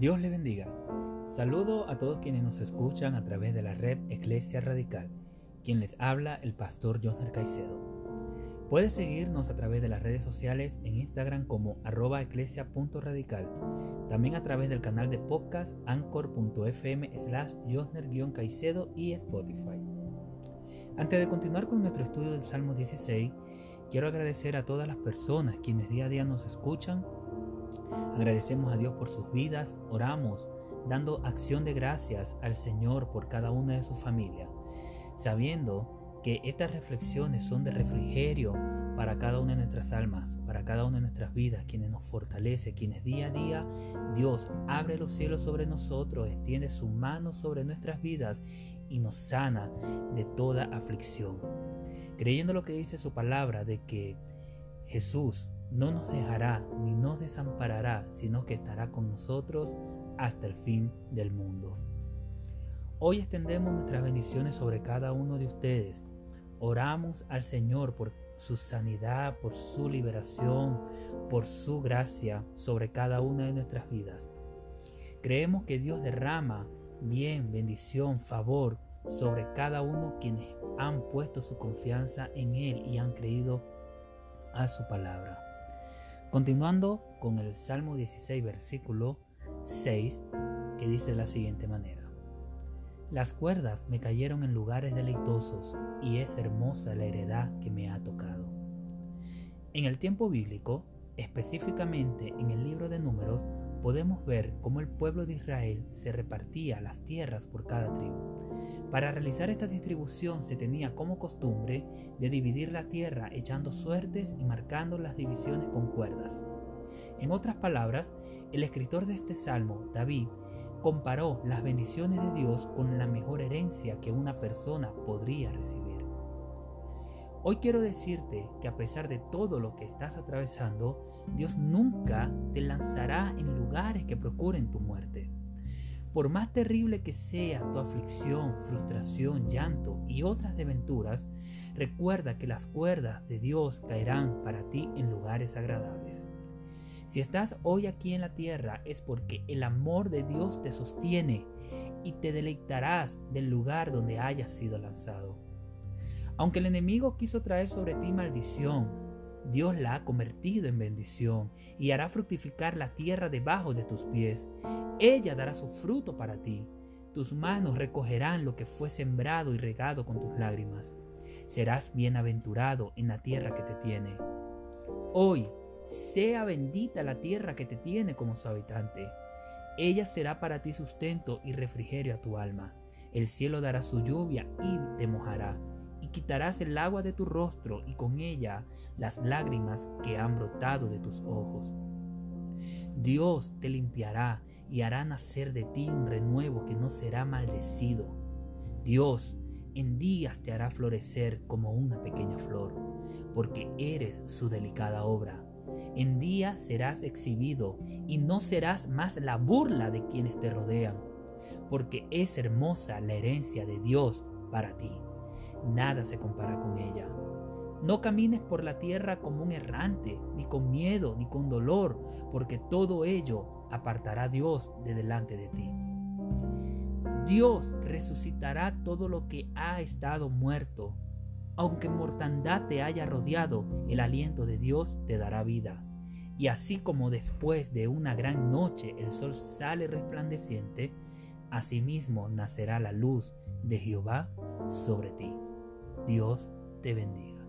Dios le bendiga. Saludo a todos quienes nos escuchan a través de la red Iglesia Radical. Quien les habla, el pastor Josner Caicedo. Puedes seguirnos a través de las redes sociales en Instagram como arroba. También a través del canal de podcast anchor.fm slash Josner-Caicedo y Spotify. Antes de continuar con nuestro estudio del Salmo 16, quiero agradecer a todas las personas quienes día a día nos escuchan Agradecemos a Dios por sus vidas, oramos, dando acción de gracias al Señor por cada una de sus familias, sabiendo que estas reflexiones son de refrigerio para cada una de nuestras almas, para cada una de nuestras vidas, quienes nos fortalece, quienes día a día Dios abre los cielos sobre nosotros, extiende su mano sobre nuestras vidas y nos sana de toda aflicción. Creyendo lo que dice su palabra de que Jesús no nos dejará ni nos desamparará, sino que estará con nosotros hasta el fin del mundo. Hoy extendemos nuestras bendiciones sobre cada uno de ustedes. Oramos al Señor por su sanidad, por su liberación, por su gracia sobre cada una de nuestras vidas. Creemos que Dios derrama bien, bendición, favor sobre cada uno quienes han puesto su confianza en Él y han creído a su palabra. Continuando con el Salmo 16, versículo 6, que dice de la siguiente manera. Las cuerdas me cayeron en lugares deleitosos y es hermosa la heredad que me ha tocado. En el tiempo bíblico, específicamente en el libro de números, podemos ver cómo el pueblo de Israel se repartía las tierras por cada tribu. Para realizar esta distribución se tenía como costumbre de dividir la tierra echando suertes y marcando las divisiones con cuerdas. En otras palabras, el escritor de este salmo, David, comparó las bendiciones de Dios con la mejor herencia que una persona podría recibir. Hoy quiero decirte que a pesar de todo lo que estás atravesando, Dios nunca te lanzará en lugares que procuren tu muerte. Por más terrible que sea tu aflicción, frustración, llanto y otras desventuras, recuerda que las cuerdas de Dios caerán para ti en lugares agradables. Si estás hoy aquí en la tierra es porque el amor de Dios te sostiene y te deleitarás del lugar donde hayas sido lanzado. Aunque el enemigo quiso traer sobre ti maldición, Dios la ha convertido en bendición y hará fructificar la tierra debajo de tus pies. Ella dará su fruto para ti. Tus manos recogerán lo que fue sembrado y regado con tus lágrimas. Serás bienaventurado en la tierra que te tiene. Hoy, sea bendita la tierra que te tiene como su habitante. Ella será para ti sustento y refrigerio a tu alma. El cielo dará su lluvia y te mojará quitarás el agua de tu rostro y con ella las lágrimas que han brotado de tus ojos. Dios te limpiará y hará nacer de ti un renuevo que no será maldecido. Dios en días te hará florecer como una pequeña flor, porque eres su delicada obra. En días serás exhibido y no serás más la burla de quienes te rodean, porque es hermosa la herencia de Dios para ti nada se compara con ella. No camines por la tierra como un errante, ni con miedo, ni con dolor, porque todo ello apartará Dios de delante de ti. Dios resucitará todo lo que ha estado muerto. Aunque mortandad te haya rodeado, el aliento de Dios te dará vida. Y así como después de una gran noche el sol sale resplandeciente, asimismo nacerá la luz de Jehová sobre ti. Dios te bendiga.